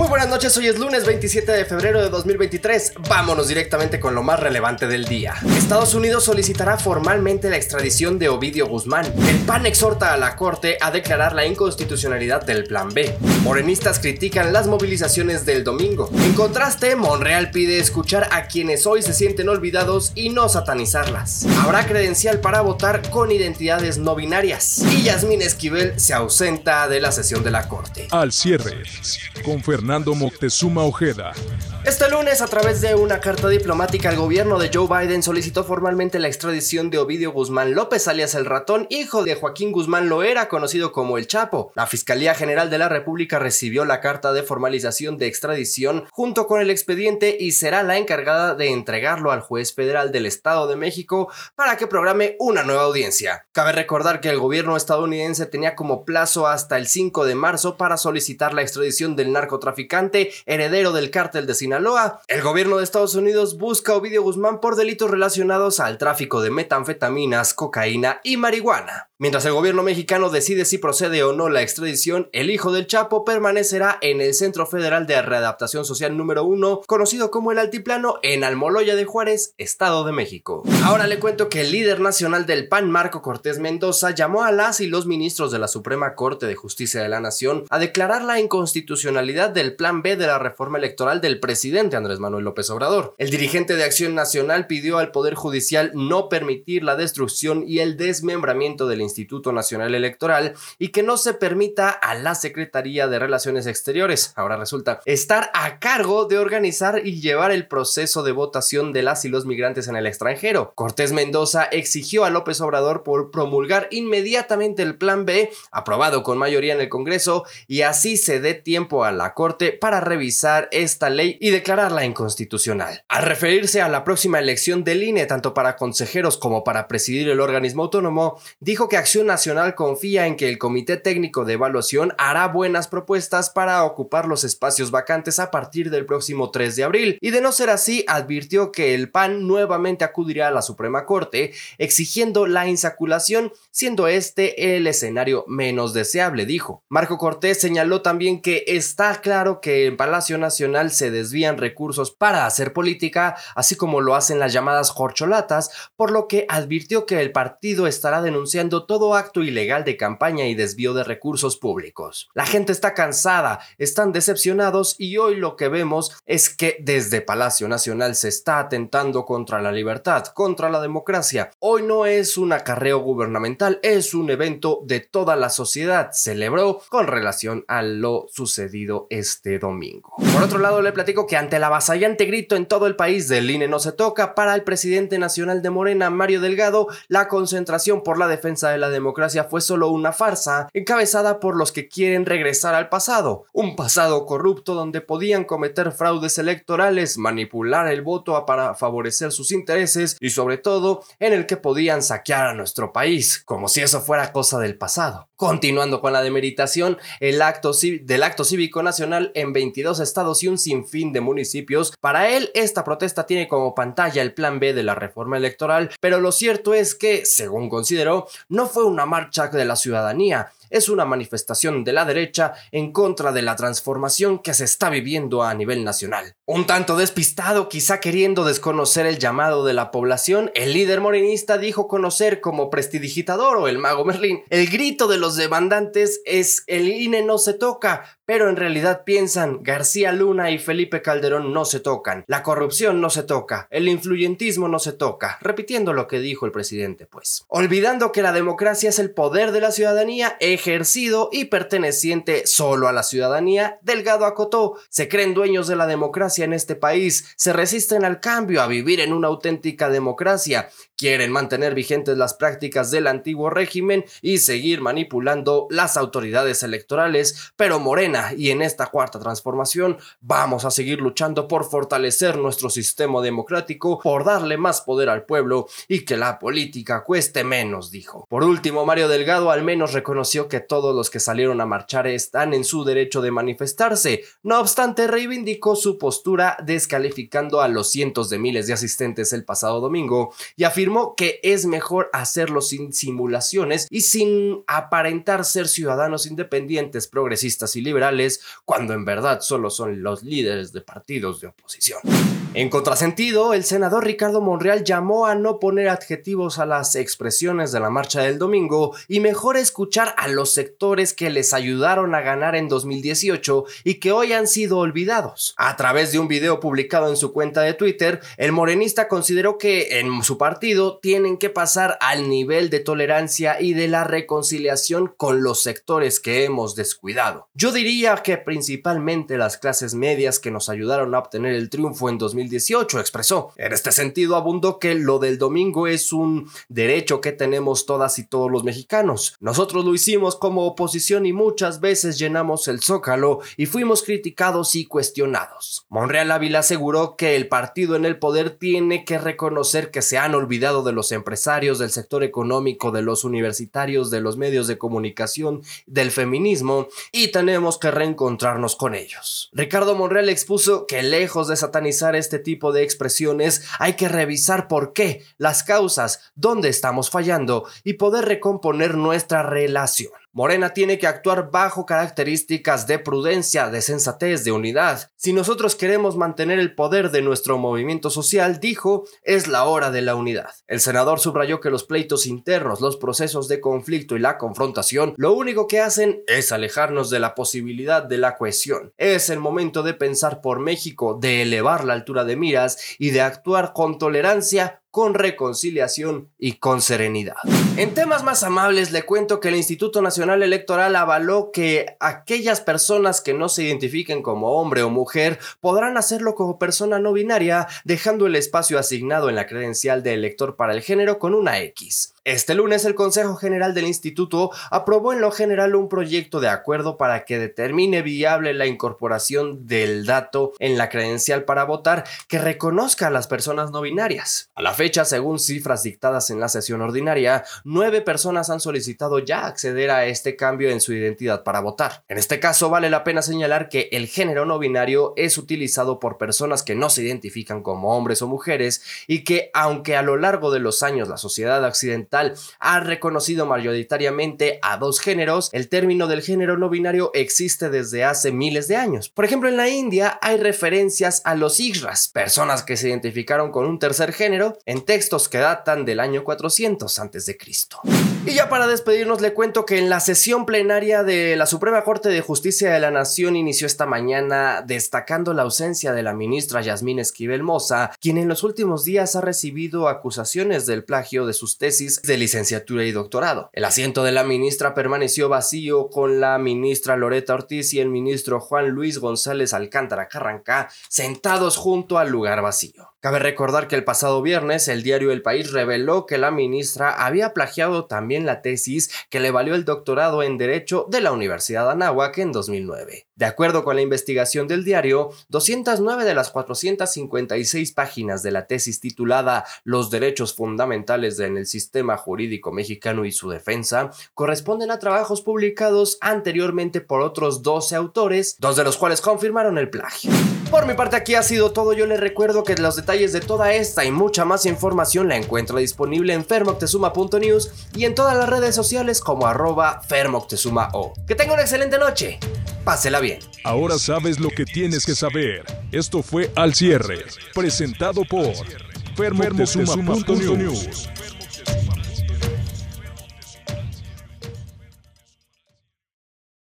Muy buenas noches, hoy es lunes 27 de febrero de 2023. Vámonos directamente con lo más relevante del día. Estados Unidos solicitará formalmente la extradición de Ovidio Guzmán. El PAN exhorta a la Corte a declarar la inconstitucionalidad del Plan B. Morenistas critican las movilizaciones del domingo. En contraste, Monreal pide escuchar a quienes hoy se sienten olvidados y no satanizarlas. Habrá credencial para votar con identidades no binarias. Y Yasmín Esquivel se ausenta de la sesión de la Corte. Al cierre, con Fernando Moctezuma Ojeda. Este lunes, a través de una carta diplomática, el gobierno de Joe Biden solicitó formalmente la extradición de Ovidio Guzmán López, alias el ratón, hijo de Joaquín Guzmán Loera, conocido como el Chapo. La Fiscalía General de la República recibió la carta de formalización de extradición junto con el expediente y será la encargada de entregarlo al juez federal del Estado de México para que programe una nueva audiencia. Cabe recordar que el gobierno estadounidense tenía como plazo hasta el 5 de marzo para solicitar la extradición del narcotraficante heredero del cártel de Sinaloa. El gobierno de Estados Unidos busca a Ovidio Guzmán por delitos relacionados al tráfico de metanfetaminas, cocaína y marihuana. Mientras el gobierno mexicano decide si procede o no la extradición, el hijo del Chapo permanecerá en el Centro Federal de Readaptación Social número 1, conocido como el Altiplano, en Almoloya de Juárez, Estado de México. Ahora le cuento que el líder nacional del PAN, Marco Cortés Mendoza, llamó a las y los ministros de la Suprema Corte de Justicia de la Nación a declarar la inconstitucionalidad del Plan B de la reforma electoral del presidente Andrés Manuel López Obrador. El dirigente de Acción Nacional pidió al Poder Judicial no permitir la destrucción y el desmembramiento del Instituto Nacional Electoral y que no se permita a la Secretaría de Relaciones Exteriores, ahora resulta, estar a cargo de organizar y llevar el proceso de votación de las y los migrantes en el extranjero. Cortés Mendoza exigió a López Obrador por promulgar inmediatamente el Plan B, aprobado con mayoría en el Congreso, y así se dé tiempo a la Corte para revisar esta ley y declararla inconstitucional. Al referirse a la próxima elección del INE, tanto para consejeros como para presidir el organismo autónomo, dijo que Acción Nacional confía en que el Comité Técnico de Evaluación hará buenas propuestas para ocupar los espacios vacantes a partir del próximo 3 de abril, y de no ser así, advirtió que el PAN nuevamente acudirá a la Suprema Corte exigiendo la insaculación, siendo este el escenario menos deseable, dijo. Marco Cortés señaló también que está claro que en Palacio Nacional se desvían recursos para hacer política, así como lo hacen las llamadas corcholatas, por lo que advirtió que el partido estará denunciando todo acto ilegal de campaña y desvío de recursos públicos. La gente está cansada, están decepcionados y hoy lo que vemos es que desde Palacio Nacional se está atentando contra la libertad, contra la democracia. Hoy no es un acarreo gubernamental, es un evento de toda la sociedad, celebró con relación a lo sucedido este domingo. Por otro lado, le platico que ante el avasallante grito en todo el país del INE no se toca, para el presidente nacional de Morena, Mario Delgado, la concentración por la defensa de la democracia fue solo una farsa encabezada por los que quieren regresar al pasado, un pasado corrupto donde podían cometer fraudes electorales, manipular el voto para favorecer sus intereses y sobre todo en el que podían saquear a nuestro país, como si eso fuera cosa del pasado. Continuando con la demeritación, el acto del acto cívico nacional en 22 estados y un sinfín de municipios, para él esta protesta tiene como pantalla el plan B de la reforma electoral, pero lo cierto es que, según consideró, no fue una marcha de la ciudadanía, es una manifestación de la derecha en contra de la transformación que se está viviendo a nivel nacional. Un tanto despistado, quizá queriendo desconocer el llamado de la población, el líder morenista dijo conocer como prestidigitador o el mago Merlín. El grito de los demandantes es el INE no se toca, pero en realidad piensan García Luna y Felipe Calderón no se tocan, la corrupción no se toca, el influyentismo no se toca, repitiendo lo que dijo el presidente, pues. Olvidando que la democracia es el poder de la ciudadanía ejercido y perteneciente solo a la ciudadanía, Delgado acotó, se creen dueños de la democracia en este país, se resisten al cambio, a vivir en una auténtica democracia, quieren mantener vigentes las prácticas del antiguo régimen y seguir manipulando las autoridades electorales, pero Morena y en esta cuarta transformación vamos a seguir luchando por fortalecer nuestro sistema democrático, por darle más poder al pueblo y que la política cueste menos, dijo. Por último, Mario Delgado al menos reconoció que todos los que salieron a marchar están en su derecho de manifestarse. No obstante, reivindicó su postura descalificando a los cientos de miles de asistentes el pasado domingo y afirmó que es mejor hacerlo sin simulaciones y sin aparentar ser ciudadanos independientes, progresistas y liberales, cuando en verdad solo son los líderes de partidos de oposición. En contrasentido, el senador Ricardo Monreal llamó a no poner adjetivos a las expresiones de la marcha del domingo y mejor escuchar a los sectores que les ayudaron a ganar en 2018 y que hoy han sido olvidados. A través de un video publicado en su cuenta de Twitter, el morenista consideró que en su partido tienen que pasar al nivel de tolerancia y de la reconciliación con los sectores que hemos descuidado. Yo diría que principalmente las clases medias que nos ayudaron a obtener el triunfo en 2018 2018 expresó. En este sentido, abundó que lo del domingo es un derecho que tenemos todas y todos los mexicanos. Nosotros lo hicimos como oposición y muchas veces llenamos el zócalo y fuimos criticados y cuestionados. Monreal Ávila aseguró que el partido en el poder tiene que reconocer que se han olvidado de los empresarios, del sector económico, de los universitarios, de los medios de comunicación, del feminismo y tenemos que reencontrarnos con ellos. Ricardo Monreal expuso que lejos de satanizar este tipo de expresiones hay que revisar por qué, las causas, dónde estamos fallando y poder recomponer nuestra relación. Morena tiene que actuar bajo características de prudencia, de sensatez, de unidad. Si nosotros queremos mantener el poder de nuestro movimiento social, dijo, es la hora de la unidad. El senador subrayó que los pleitos internos, los procesos de conflicto y la confrontación, lo único que hacen es alejarnos de la posibilidad de la cohesión. Es el momento de pensar por México, de elevar la altura de miras y de actuar con tolerancia con reconciliación y con serenidad. En temas más amables le cuento que el Instituto Nacional Electoral avaló que aquellas personas que no se identifiquen como hombre o mujer podrán hacerlo como persona no binaria, dejando el espacio asignado en la credencial de elector para el género con una X. Este lunes el Consejo General del Instituto aprobó en lo general un proyecto de acuerdo para que determine viable la incorporación del dato en la credencial para votar que reconozca a las personas no binarias. A la fecha, según cifras dictadas en la sesión ordinaria, nueve personas han solicitado ya acceder a este cambio en su identidad para votar. En este caso, vale la pena señalar que el género no binario es utilizado por personas que no se identifican como hombres o mujeres y que, aunque a lo largo de los años la sociedad occidental ha reconocido mayoritariamente a dos géneros, el término del género no binario existe desde hace miles de años. Por ejemplo, en la India hay referencias a los Igras, personas que se identificaron con un tercer género, en textos que datan del año 400 a.C. Y ya para despedirnos le cuento que en la sesión plenaria de la Suprema Corte de Justicia de la Nación inició esta mañana destacando la ausencia de la ministra Yasmín Esquivel Moza, quien en los últimos días ha recibido acusaciones del plagio de sus tesis de licenciatura y doctorado. El asiento de la ministra permaneció vacío con la ministra Loreta Ortiz y el ministro Juan Luis González Alcántara Carrancá sentados junto al lugar vacío. Cabe recordar que el pasado viernes el diario El País reveló que la ministra había plagiado también la tesis que le valió el doctorado en Derecho de la Universidad de Anáhuac en 2009. De acuerdo con la investigación del diario, 209 de las 456 páginas de la tesis titulada Los derechos fundamentales en el sistema jurídico mexicano y su defensa corresponden a trabajos publicados anteriormente por otros 12 autores, dos de los cuales confirmaron el plagio. Por mi parte aquí ha sido todo, yo les recuerdo que los detalles de toda esta y mucha más información la encuentra disponible en fermoctezuma.news y en todas las redes sociales como arroba fermoctezumao. Que tenga una excelente noche, pásela bien. Ahora sabes lo que tienes que saber. Esto fue Al Cierre, presentado por fermoctezuma.news.